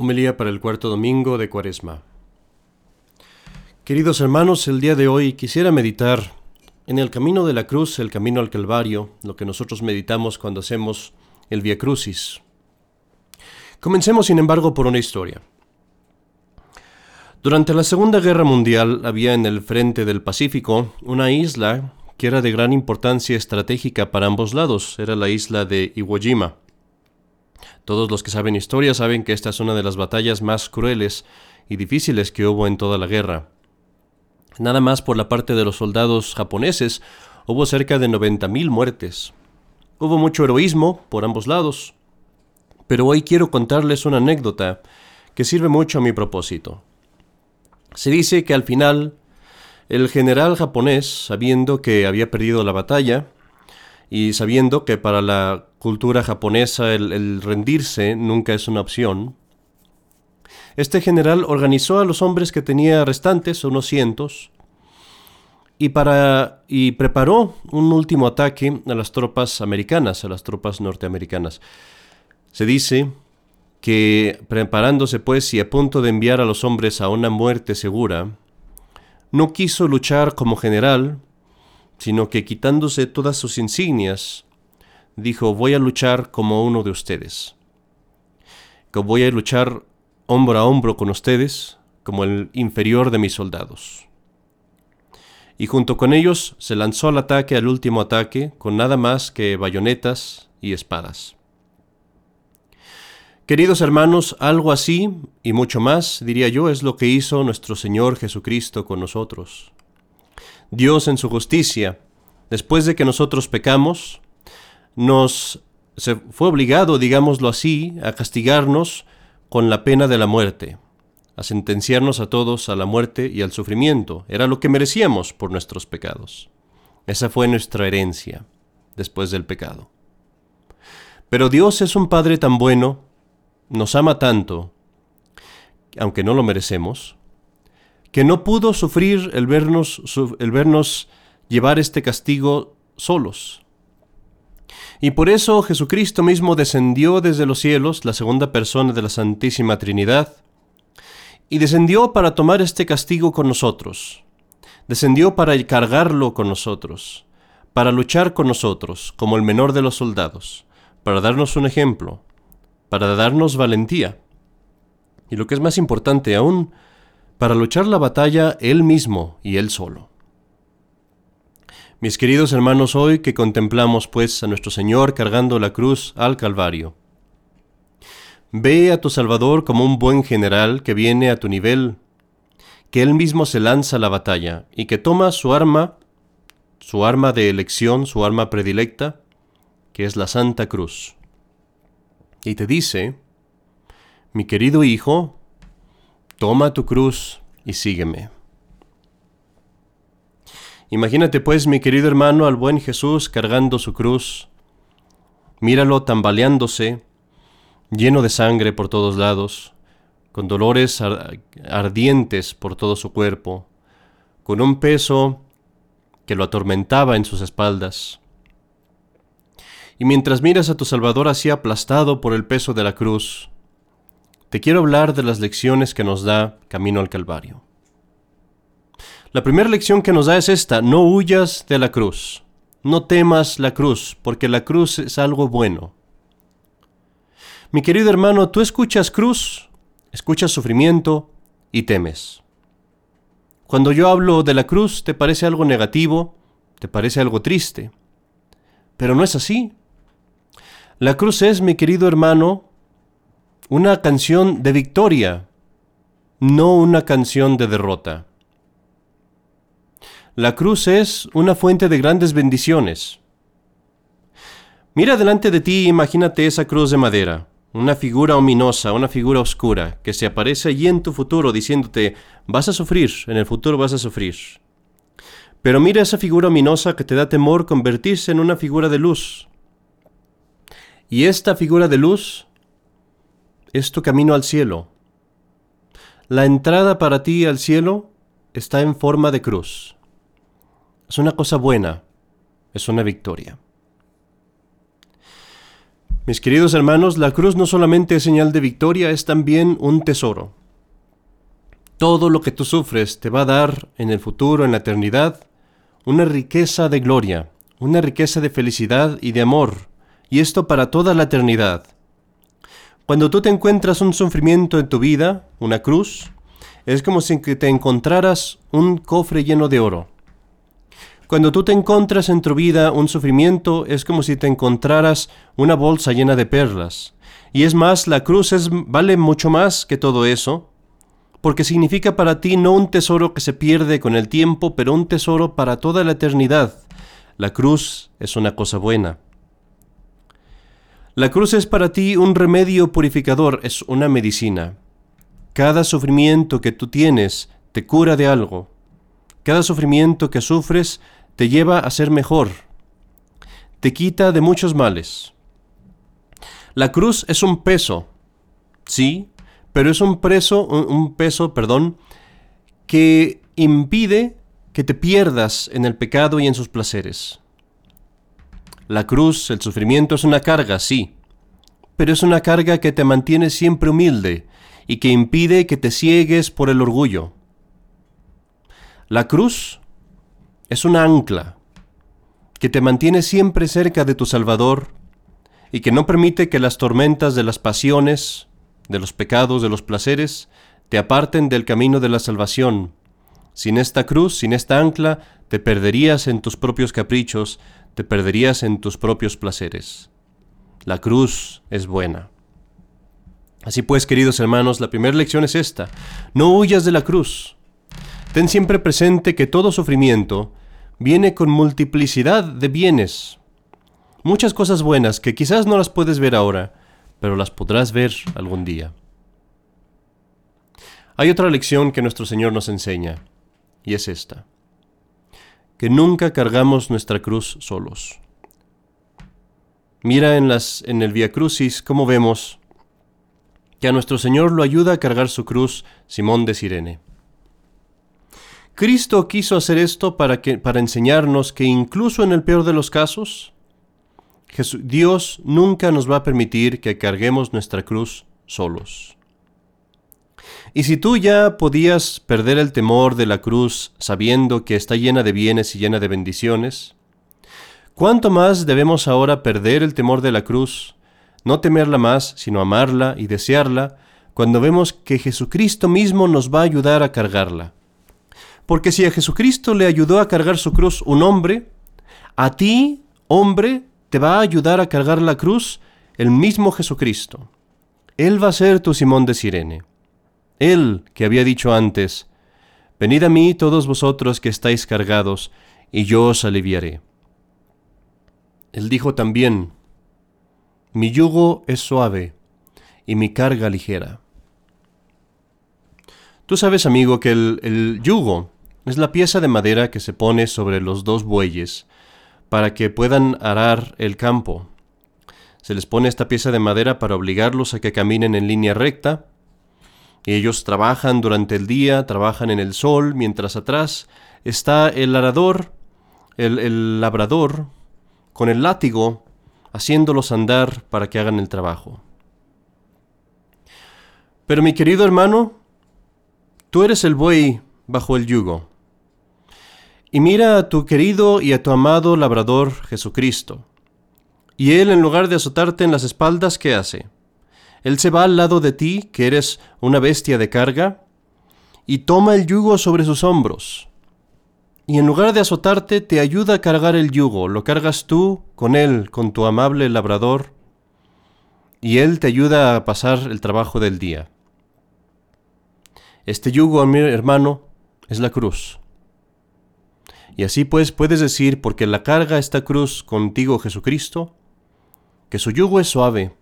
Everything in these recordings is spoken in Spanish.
Homilía para el cuarto domingo de Cuaresma. Queridos hermanos, el día de hoy quisiera meditar en el camino de la cruz, el camino al Calvario, lo que nosotros meditamos cuando hacemos el Via Crucis. Comencemos, sin embargo, por una historia. Durante la Segunda Guerra Mundial había en el frente del Pacífico una isla que era de gran importancia estratégica para ambos lados, era la isla de Iwo Jima. Todos los que saben historia saben que esta es una de las batallas más crueles y difíciles que hubo en toda la guerra. Nada más por la parte de los soldados japoneses hubo cerca de 90.000 muertes. Hubo mucho heroísmo por ambos lados. Pero hoy quiero contarles una anécdota que sirve mucho a mi propósito. Se dice que al final el general japonés, sabiendo que había perdido la batalla, y sabiendo que para la cultura japonesa el, rendirse nunca es una opción, este general organizó a los hombres que tenía restantes, unos cientos, y, para, y preparó un último ataque a las tropas americanas, a las tropas norteamericanas. Se dice que preparándose pues y a punto de enviar a los hombres a una muerte segura, no quiso luchar como general, sino que quitándose todas sus insignias, dijo, voy a luchar como uno de ustedes, que voy a luchar hombro a hombro con ustedes, como el inferior de mis soldados. Y junto con ellos se lanzó al ataque, al último ataque, con nada más que bayonetas y espadas. Queridos hermanos, algo así y mucho más, diría yo, es lo que hizo nuestro Señor Jesucristo con nosotros. Dios en su justicia, después de que nosotros pecamos, nos se fue obligado, digámoslo así, a castigarnos con la pena de la muerte, a sentenciarnos a todos a la muerte y al sufrimiento. Era lo que merecíamos por nuestros pecados. Esa fue nuestra herencia después del pecado. Pero Dios es un Padre tan bueno, nos ama tanto, aunque no lo merecemos, que no pudo sufrir el vernos, el vernos llevar este castigo solos. Y por eso Jesucristo mismo descendió desde los cielos, la segunda persona de la Santísima Trinidad, y descendió para tomar este castigo con nosotros. Descendió para cargarlo con nosotros, para luchar con nosotros, como el menor de los soldados, para darnos un ejemplo, para darnos valentía. Y lo que es más importante aún, para luchar la batalla él mismo y él solo. Mis queridos hermanos, hoy que contemplamos pues a nuestro Señor cargando la cruz al Calvario, ve a tu Salvador como un buen general que viene a tu nivel, que él mismo se lanza a la batalla y que toma su arma, su arma de elección, su arma predilecta, que es la Santa Cruz. Y te dice, mi querido hijo, Toma tu cruz y sígueme. Imagínate pues, mi querido hermano, al buen Jesús cargando su cruz. Míralo tambaleándose, lleno de sangre por todos lados, con dolores ardientes por todo su cuerpo, con un peso que lo atormentaba en sus espaldas. Y mientras miras a tu Salvador así aplastado por el peso de la cruz, te quiero hablar de las lecciones que nos da Camino al Calvario. La primera lección que nos da es esta, no huyas de la cruz, no temas la cruz, porque la cruz es algo bueno. Mi querido hermano, tú escuchas cruz, escuchas sufrimiento y temes. Cuando yo hablo de la cruz, te parece algo negativo, te parece algo triste, pero no es así. La cruz es, mi querido hermano, una canción de victoria, no una canción de derrota. La cruz es una fuente de grandes bendiciones. Mira delante de ti imagínate esa cruz de madera, una figura ominosa, una figura oscura, que se aparece allí en tu futuro diciéndote, vas a sufrir, en el futuro vas a sufrir. Pero mira esa figura ominosa que te da temor convertirse en una figura de luz. Y esta figura de luz es tu camino al cielo. La entrada para ti al cielo está en forma de cruz. Es una cosa buena, es una victoria. Mis queridos hermanos, la cruz no solamente es señal de victoria, es también un tesoro. Todo lo que tú sufres te va a dar en el futuro, en la eternidad, una riqueza de gloria, una riqueza de felicidad y de amor, y esto para toda la eternidad. Cuando tú te encuentras un sufrimiento en tu vida, una cruz, es como si te encontraras un cofre lleno de oro. Cuando tú te encuentras en tu vida un sufrimiento, es como si te encontraras una bolsa llena de perlas. Y es más, la cruz es, vale mucho más que todo eso, porque significa para ti no un tesoro que se pierde con el tiempo, pero un tesoro para toda la eternidad. La cruz es una cosa buena. La cruz es para ti un remedio purificador, es una medicina. Cada sufrimiento que tú tienes te cura de algo. Cada sufrimiento que sufres te lleva a ser mejor, te quita de muchos males. La cruz es un peso, sí, pero es un, preso, un peso, perdón, que impide que te pierdas en el pecado y en sus placeres. La cruz, el sufrimiento es una carga, sí, pero es una carga que te mantiene siempre humilde y que impide que te ciegues por el orgullo. La cruz es una ancla que te mantiene siempre cerca de tu Salvador y que no permite que las tormentas de las pasiones, de los pecados, de los placeres, te aparten del camino de la salvación. Sin esta cruz, sin esta ancla, te perderías en tus propios caprichos, te perderías en tus propios placeres. La cruz es buena. Así pues, queridos hermanos, la primera lección es esta. No huyas de la cruz. Ten siempre presente que todo sufrimiento viene con multiplicidad de bienes. Muchas cosas buenas que quizás no las puedes ver ahora, pero las podrás ver algún día. Hay otra lección que nuestro Señor nos enseña, y es esta, que nunca cargamos nuestra cruz solos. Mira en, las, en el Via Crucis cómo vemos que a nuestro Señor lo ayuda a cargar su cruz Simón de Sirene. Cristo quiso hacer esto para, que, para enseñarnos que incluso en el peor de los casos, Dios nunca nos va a permitir que carguemos nuestra cruz solos. Y si tú ya podías perder el temor de la cruz sabiendo que está llena de bienes y llena de bendiciones, ¿cuánto más debemos ahora perder el temor de la cruz, no temerla más, sino amarla y desearla, cuando vemos que Jesucristo mismo nos va a ayudar a cargarla? Porque si a Jesucristo le ayudó a cargar su cruz un hombre, a ti, hombre, te va a ayudar a cargar la cruz el mismo Jesucristo. Él va a ser tu Simón de Sirene. Él que había dicho antes, Venid a mí todos vosotros que estáis cargados, y yo os aliviaré. Él dijo también, Mi yugo es suave y mi carga ligera. Tú sabes, amigo, que el, el yugo es la pieza de madera que se pone sobre los dos bueyes para que puedan arar el campo. Se les pone esta pieza de madera para obligarlos a que caminen en línea recta. Ellos trabajan durante el día, trabajan en el sol, mientras atrás está el arador, el, el labrador, con el látigo, haciéndolos andar para que hagan el trabajo. Pero mi querido hermano, tú eres el buey bajo el yugo. Y mira a tu querido y a tu amado labrador Jesucristo. Y Él, en lugar de azotarte en las espaldas, ¿qué hace? Él se va al lado de ti, que eres una bestia de carga, y toma el yugo sobre sus hombros. Y en lugar de azotarte, te ayuda a cargar el yugo, lo cargas tú con Él, con tu amable labrador, y Él te ayuda a pasar el trabajo del día. Este yugo, mi hermano, es la cruz. Y así pues puedes decir, porque la carga esta cruz contigo Jesucristo, que su yugo es suave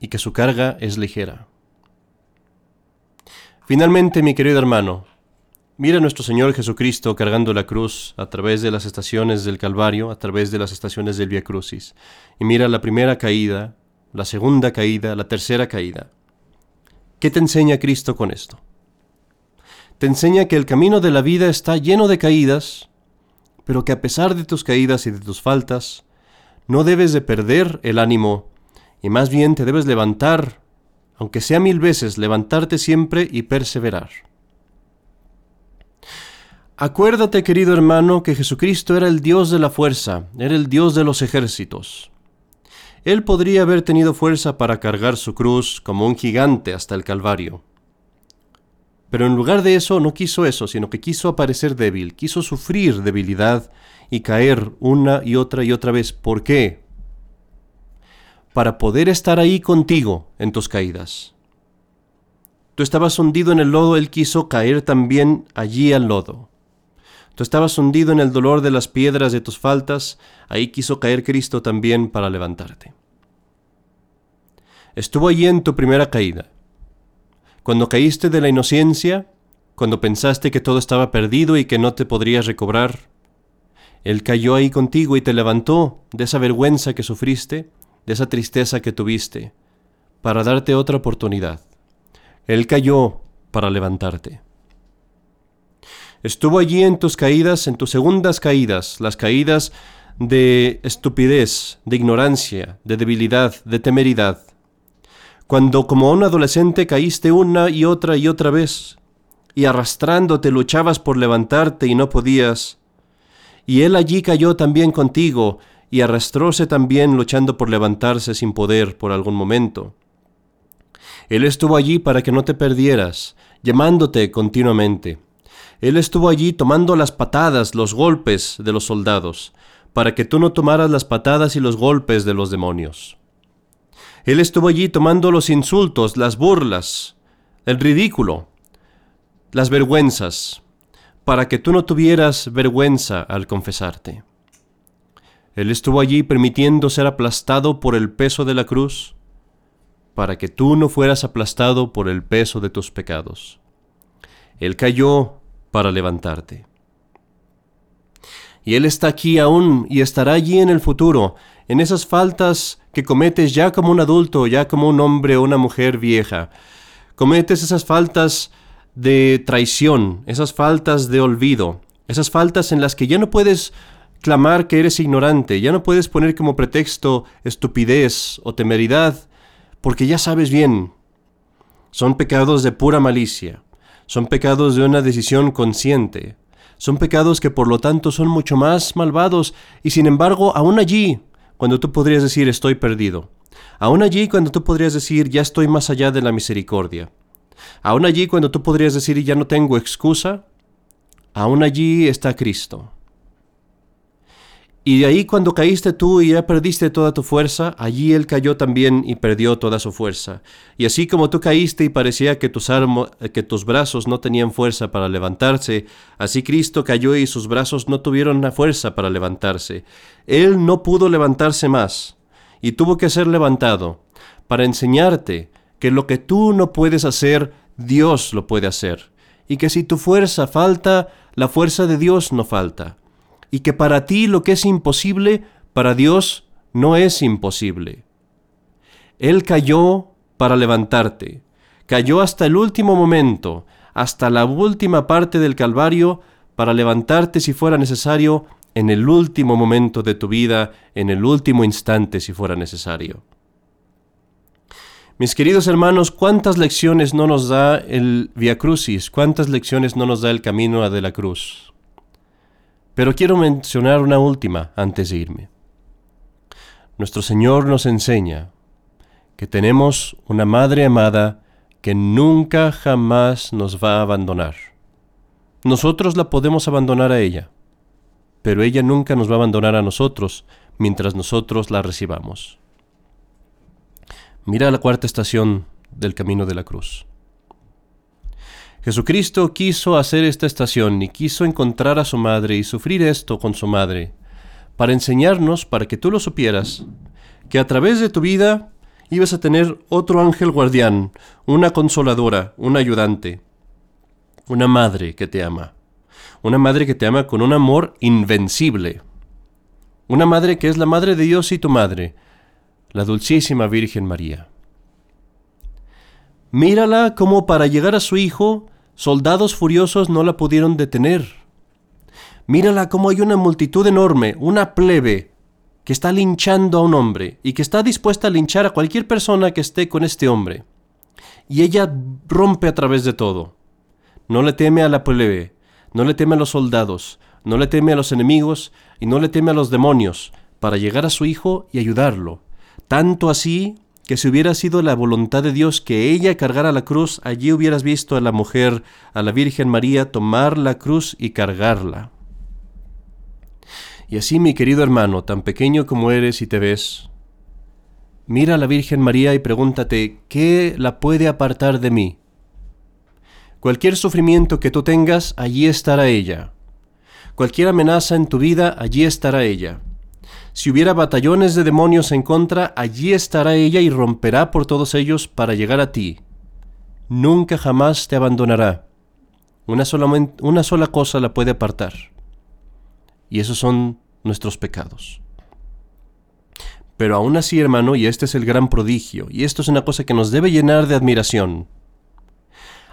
y que su carga es ligera. Finalmente, mi querido hermano, mira a nuestro Señor Jesucristo cargando la cruz a través de las estaciones del Calvario, a través de las estaciones del Via Crucis, y mira la primera caída, la segunda caída, la tercera caída. ¿Qué te enseña Cristo con esto? Te enseña que el camino de la vida está lleno de caídas, pero que a pesar de tus caídas y de tus faltas, no debes de perder el ánimo y más bien te debes levantar, aunque sea mil veces, levantarte siempre y perseverar. Acuérdate, querido hermano, que Jesucristo era el Dios de la fuerza, era el Dios de los ejércitos. Él podría haber tenido fuerza para cargar su cruz como un gigante hasta el Calvario. Pero en lugar de eso no quiso eso, sino que quiso aparecer débil, quiso sufrir debilidad y caer una y otra y otra vez. ¿Por qué? Para poder estar ahí contigo en tus caídas. Tú estabas hundido en el lodo, Él quiso caer también allí al lodo. Tú estabas hundido en el dolor de las piedras de tus faltas, ahí quiso caer Cristo también para levantarte. Estuvo allí en tu primera caída. Cuando caíste de la inocencia, cuando pensaste que todo estaba perdido y que no te podrías recobrar, Él cayó ahí contigo y te levantó de esa vergüenza que sufriste, de esa tristeza que tuviste, para darte otra oportunidad. Él cayó para levantarte. Estuvo allí en tus caídas, en tus segundas caídas, las caídas de estupidez, de ignorancia, de debilidad, de temeridad. Cuando como un adolescente caíste una y otra y otra vez, y arrastrándote luchabas por levantarte y no podías, y él allí cayó también contigo, y arrastróse también luchando por levantarse sin poder por algún momento. Él estuvo allí para que no te perdieras, llamándote continuamente. Él estuvo allí tomando las patadas, los golpes de los soldados, para que tú no tomaras las patadas y los golpes de los demonios. Él estuvo allí tomando los insultos, las burlas, el ridículo, las vergüenzas, para que tú no tuvieras vergüenza al confesarte. Él estuvo allí permitiendo ser aplastado por el peso de la cruz, para que tú no fueras aplastado por el peso de tus pecados. Él cayó para levantarte. Y Él está aquí aún y estará allí en el futuro, en esas faltas que cometes ya como un adulto, ya como un hombre o una mujer vieja. Cometes esas faltas de traición, esas faltas de olvido, esas faltas en las que ya no puedes clamar que eres ignorante, ya no puedes poner como pretexto estupidez o temeridad, porque ya sabes bien, son pecados de pura malicia. Son pecados de una decisión consciente. Son pecados que por lo tanto son mucho más malvados y sin embargo aún allí, cuando tú podrías decir estoy perdido. Aún allí cuando tú podrías decir ya estoy más allá de la misericordia. Aún allí cuando tú podrías decir ya no tengo excusa. Aún allí está Cristo. Y de ahí cuando caíste tú y ya perdiste toda tu fuerza, allí Él cayó también y perdió toda su fuerza. Y así como tú caíste y parecía que tus, que tus brazos no tenían fuerza para levantarse, así Cristo cayó y sus brazos no tuvieron la fuerza para levantarse. Él no pudo levantarse más y tuvo que ser levantado para enseñarte que lo que tú no puedes hacer, Dios lo puede hacer. Y que si tu fuerza falta, la fuerza de Dios no falta y que para ti lo que es imposible, para Dios no es imposible. Él cayó para levantarte, cayó hasta el último momento, hasta la última parte del Calvario, para levantarte si fuera necesario, en el último momento de tu vida, en el último instante si fuera necesario. Mis queridos hermanos, cuántas lecciones no nos da el Via Crucis, cuántas lecciones no nos da el camino de la cruz. Pero quiero mencionar una última antes de irme. Nuestro Señor nos enseña que tenemos una Madre amada que nunca jamás nos va a abandonar. Nosotros la podemos abandonar a ella, pero ella nunca nos va a abandonar a nosotros mientras nosotros la recibamos. Mira la cuarta estación del camino de la cruz. Jesucristo quiso hacer esta estación y quiso encontrar a su madre y sufrir esto con su madre, para enseñarnos, para que tú lo supieras, que a través de tu vida ibas a tener otro ángel guardián, una consoladora, un ayudante, una madre que te ama, una madre que te ama con un amor invencible, una madre que es la madre de Dios y tu madre, la dulcísima Virgen María. Mírala como para llegar a su Hijo Soldados furiosos no la pudieron detener. Mírala cómo hay una multitud enorme, una plebe, que está linchando a un hombre y que está dispuesta a linchar a cualquier persona que esté con este hombre. Y ella rompe a través de todo. No le teme a la plebe, no le teme a los soldados, no le teme a los enemigos y no le teme a los demonios, para llegar a su hijo y ayudarlo. Tanto así que si hubiera sido la voluntad de Dios que ella cargara la cruz, allí hubieras visto a la mujer, a la Virgen María, tomar la cruz y cargarla. Y así, mi querido hermano, tan pequeño como eres y te ves, mira a la Virgen María y pregúntate, ¿qué la puede apartar de mí? Cualquier sufrimiento que tú tengas, allí estará ella. Cualquier amenaza en tu vida, allí estará ella. Si hubiera batallones de demonios en contra, allí estará ella y romperá por todos ellos para llegar a ti. Nunca jamás te abandonará. Una sola, una sola cosa la puede apartar. Y esos son nuestros pecados. Pero aún así, hermano, y este es el gran prodigio, y esto es una cosa que nos debe llenar de admiración,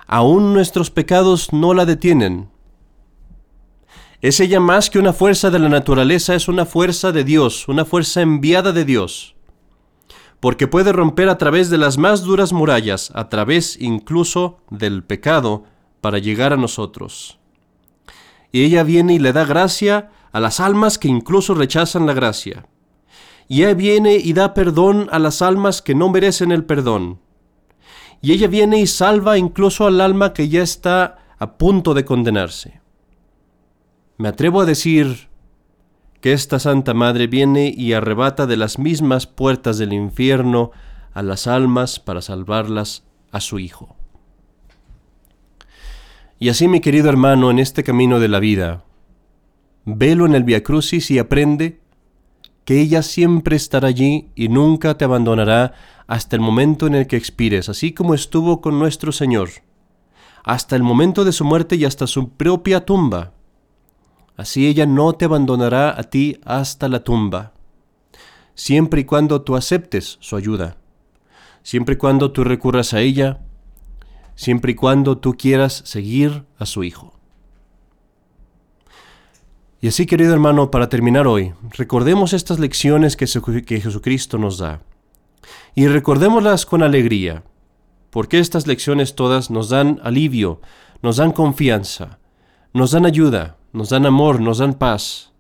aún nuestros pecados no la detienen, es ella más que una fuerza de la naturaleza, es una fuerza de Dios, una fuerza enviada de Dios, porque puede romper a través de las más duras murallas, a través incluso del pecado, para llegar a nosotros. Y ella viene y le da gracia a las almas que incluso rechazan la gracia. Y ella viene y da perdón a las almas que no merecen el perdón. Y ella viene y salva incluso al alma que ya está a punto de condenarse. Me atrevo a decir que esta Santa Madre viene y arrebata de las mismas puertas del infierno a las almas para salvarlas a su Hijo. Y así, mi querido hermano, en este camino de la vida, velo en el Via Crucis y aprende que ella siempre estará allí y nunca te abandonará hasta el momento en el que expires, así como estuvo con nuestro Señor, hasta el momento de su muerte y hasta su propia tumba. Así ella no te abandonará a ti hasta la tumba, siempre y cuando tú aceptes su ayuda, siempre y cuando tú recurras a ella, siempre y cuando tú quieras seguir a su Hijo. Y así, querido hermano, para terminar hoy, recordemos estas lecciones que, Jesucristo nos da. Y recordémoslas con alegría, porque estas lecciones todas nos dan alivio, nos dan confianza, nos dan ayuda, nos dan amor, nos dan paz,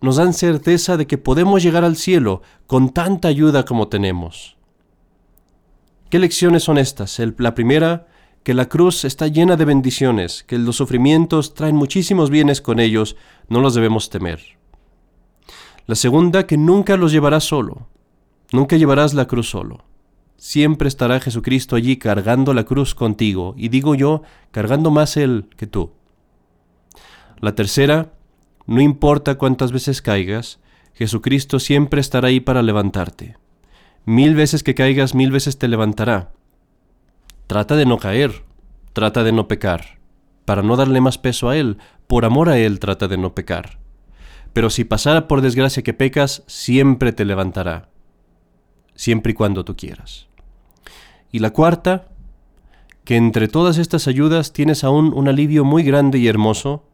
nos dan certeza de que podemos llegar al cielo con tanta ayuda como tenemos. ¿Qué lecciones son estas? la primera, que la cruz está llena de bendiciones, que los sufrimientos traen muchísimos bienes con ellos, no los debemos temer. La segunda, que nunca los llevarás solo, nunca llevarás la cruz solo. Siempre estará Jesucristo allí cargando la cruz contigo, y digo yo, cargando más Él que tú. La tercera, no importa cuántas veces caigas, Jesucristo siempre estará ahí para levantarte. Mil veces que caigas, mil veces te levantará. Trata de no caer, trata de no pecar. Para no darle más peso a Él, por amor a Él trata de no pecar. Pero si pasara por desgracia que pecas, siempre te levantará, siempre y cuando tú quieras. Y la cuarta, que entre todas estas ayudas tienes aún un alivio muy grande y hermoso,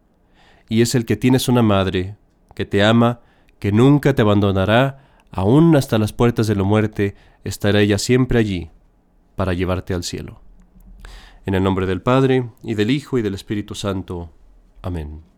y es el que tienes una madre que te ama, que nunca te abandonará, aún hasta las puertas de la muerte, estará ella siempre allí para llevarte al cielo. En el nombre del Padre, y del Hijo, y del Espíritu Santo. Amén.